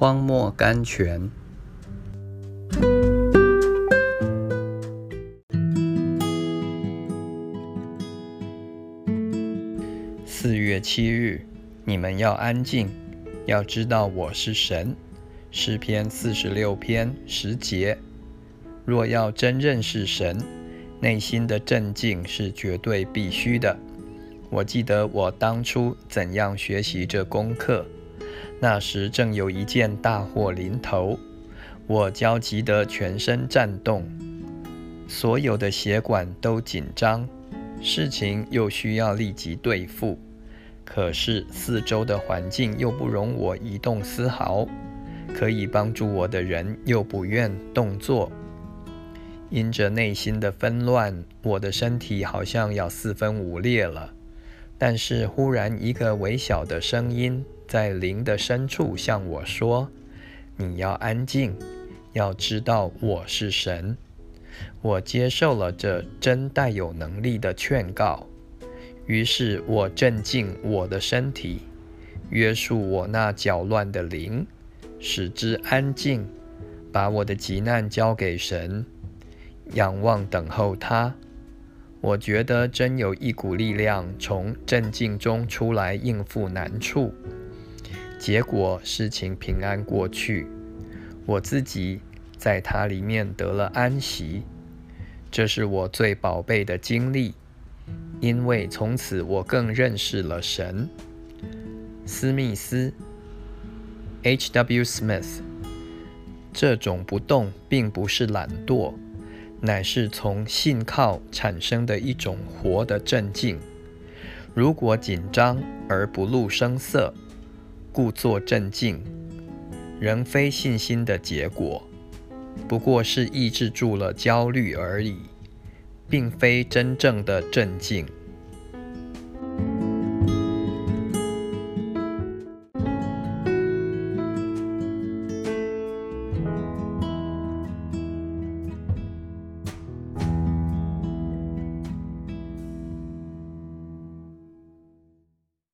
荒漠甘泉。四月七日，你们要安静，要知道我是神。诗篇四十六篇十节。若要真认识神，内心的镇静是绝对必须的。我记得我当初怎样学习这功课。那时正有一件大祸临头，我焦急得全身颤动，所有的血管都紧张，事情又需要立即对付。可是四周的环境又不容我移动丝毫，可以帮助我的人又不愿动作。因着内心的纷乱，我的身体好像要四分五裂了。但是忽然一个微小的声音。在灵的深处向我说：“你要安静，要知道我是神。”我接受了这真带有能力的劝告，于是我镇静我的身体，约束我那搅乱的灵，使之安静，把我的急难交给神，仰望等候他。我觉得真有一股力量从镇静中出来应付难处。结果事情平安过去，我自己在它里面得了安息，这是我最宝贝的经历，因为从此我更认识了神。斯密斯 （H.W. Smith），这种不动并不是懒惰，乃是从信靠产生的一种活的镇静。如果紧张而不露声色。故作镇静，仍非信心的结果，不过是抑制住了焦虑而已，并非真正的镇静。